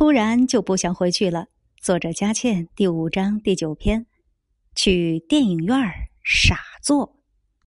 突然就不想回去了，作者佳倩第五章第九篇，去电影院儿傻坐。